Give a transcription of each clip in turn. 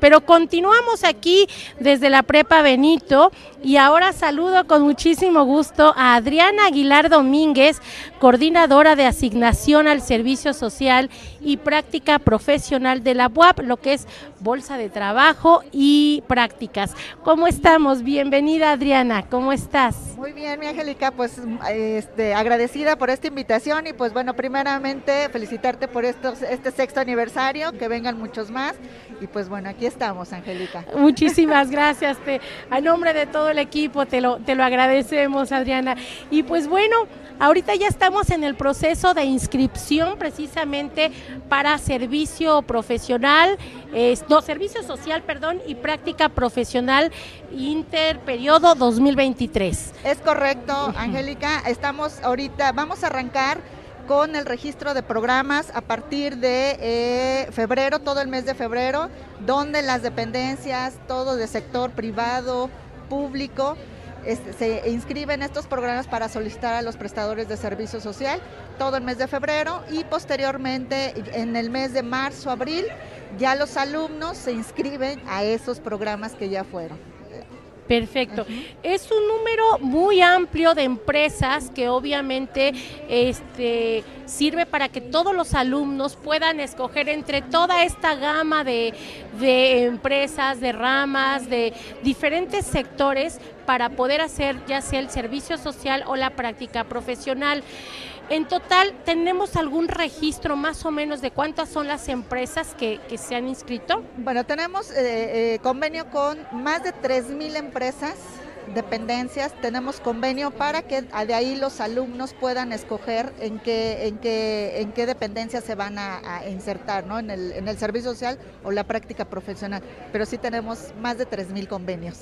Pero continuamos aquí desde la Prepa Benito y ahora saludo con muchísimo gusto a Adriana Aguilar Domínguez, coordinadora de asignación al servicio social y práctica profesional de la UAP, lo que es Bolsa de Trabajo y Prácticas. ¿Cómo estamos? Bienvenida Adriana, ¿cómo estás? Muy bien, mi Angélica, pues este, agradecida por esta invitación y pues bueno, primeramente felicitarte por este sexto aniversario, que vengan muchos más y pues bueno, aquí estamos, Angélica. Muchísimas gracias. Te, a nombre de todo el equipo te lo, te lo agradecemos, Adriana. Y pues bueno, ahorita ya estamos en el proceso de inscripción precisamente para servicio profesional, no, servicio social, perdón, y práctica profesional interperiodo 2023. Es correcto, Angélica. Estamos ahorita, vamos a arrancar con el registro de programas a partir de eh, febrero, todo el mes de febrero, donde las dependencias, todo de sector privado, público, este, se inscriben estos programas para solicitar a los prestadores de servicio social todo el mes de febrero y posteriormente en el mes de marzo, abril, ya los alumnos se inscriben a esos programas que ya fueron. Perfecto. Es un número muy amplio de empresas que obviamente este, sirve para que todos los alumnos puedan escoger entre toda esta gama de, de empresas, de ramas, de diferentes sectores para poder hacer ya sea el servicio social o la práctica profesional. En total, ¿tenemos algún registro más o menos de cuántas son las empresas que, se han inscrito? Bueno, tenemos eh, eh, convenio con más de 3.000 empresas dependencias, tenemos convenio para que de ahí los alumnos puedan escoger en qué, en qué, en qué dependencia se van a, insertar, ¿no? En el, en el servicio social o la práctica profesional. Pero sí tenemos más de 3.000 convenios.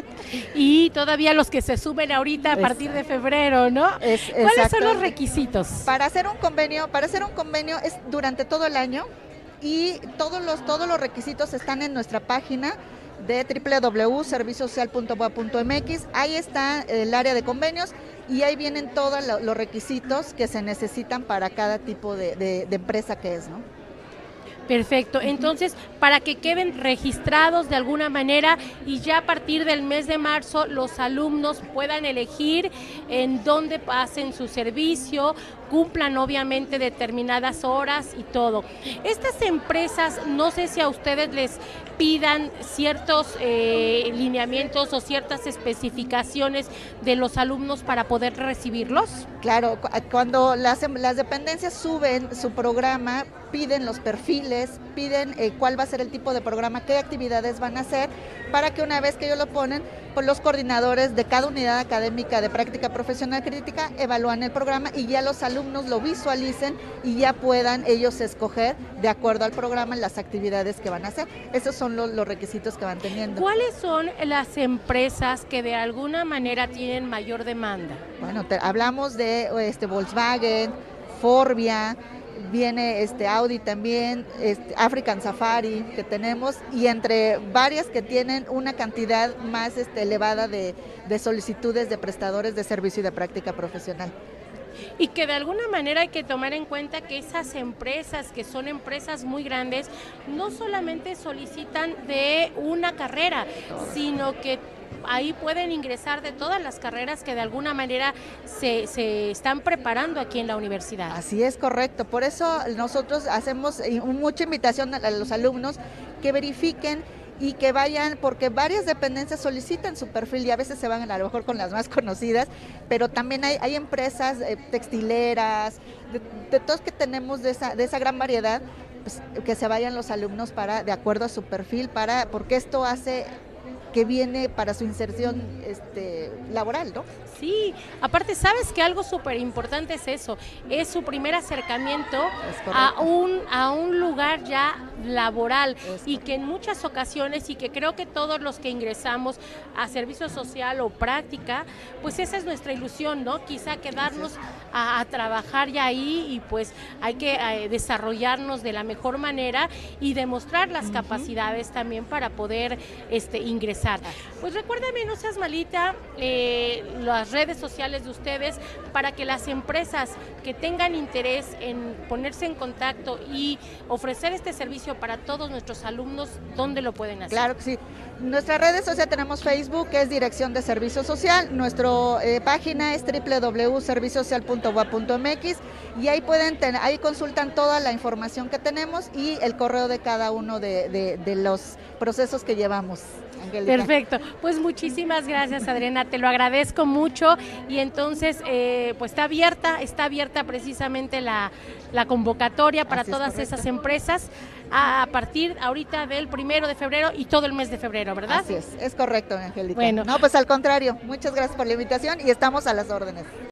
Y todavía los que se suben ahorita a partir de febrero, ¿no? ¿Cuáles son los requisitos? Para hacer un convenio, para hacer un convenio es durante todo el año y todos los, todos los requisitos están en nuestra página de www.serviciosocial.boa.mx. Ahí está el área de convenios y ahí vienen todos los requisitos que se necesitan para cada tipo de, de empresa que es, ¿no? Perfecto. Entonces, para que queden registrados de alguna manera y ya a partir del mes de marzo los alumnos puedan elegir en dónde pasen su servicio, cumplan obviamente determinadas horas y todo. Estas empresas, no sé si a ustedes les pidan ciertos eh, lineamientos o ciertas especificaciones de los alumnos para poder recibirlos. Claro, cuando las, las dependencias suben su programa, piden los perfiles, piden eh, cuál va a ser el tipo de programa, qué actividades van a hacer, para que una vez que ellos lo ponen, los coordinadores de cada unidad académica de práctica profesional crítica evalúan el programa y ya los alumnos lo visualicen y ya puedan ellos escoger de acuerdo al programa las actividades que van a hacer. Esos son los, requisitos que van teniendo. ¿Cuáles son las empresas que de alguna manera tienen mayor demanda? Bueno, hablamos de este, Volkswagen, Forbia, viene este Audi también, este African Safari que tenemos y entre varias que tienen una cantidad más este, elevada de, de solicitudes de prestadores de servicio y de práctica profesional. Y que de alguna manera hay que tomar en cuenta que esas empresas, que son empresas muy grandes, no solamente solicitan de una carrera, sino que ahí pueden ingresar de todas las carreras que de alguna manera se, están preparando aquí en la universidad. Así es correcto, por eso nosotros hacemos mucha invitación a los alumnos que verifiquen y que vayan, porque varias dependencias solicitan su perfil y a veces se van a lo mejor con las más conocidas, pero también hay, hay empresas eh, textileras, de, todos que tenemos de esa, de esa gran variedad, pues, que se vayan los alumnos para, de acuerdo a su perfil, para, porque esto hace que viene para su inserción este, laboral, ¿no? Sí, aparte sabes que algo súper importante es eso, es su primer acercamiento a un, a un lugar ya laboral y que en muchas ocasiones y que creo que todos los que ingresamos a servicio social o práctica, pues esa es nuestra ilusión, ¿no? Quizá quedarnos a, trabajar ya ahí y pues hay que eh, desarrollarnos de la mejor manera y demostrar las capacidades también para poder este, ingresar. Pues recuérdame, no seas malita, eh, las redes sociales de ustedes para que las empresas que tengan interés en ponerse en contacto y ofrecer este servicio para todos nuestros alumnos, ¿dónde lo pueden hacer? Claro que sí. Nuestras redes sociales tenemos Facebook, que es Dirección de Servicio Social. Nuestra eh, página es www.serviciosocial.gua.mx y ahí pueden ahí consultan toda la información que tenemos y el correo de cada uno de, de los procesos que llevamos. Perfecto, pues muchísimas gracias Adriana, te lo agradezco mucho y entonces eh, pues está abierta, está abierta precisamente la, convocatoria para todas esas empresas a, partir ahorita del primero de febrero y todo el mes de febrero, ¿verdad? Así es, es correcto Angélica. Bueno, no, pues al contrario, muchas gracias por la invitación y estamos a las órdenes.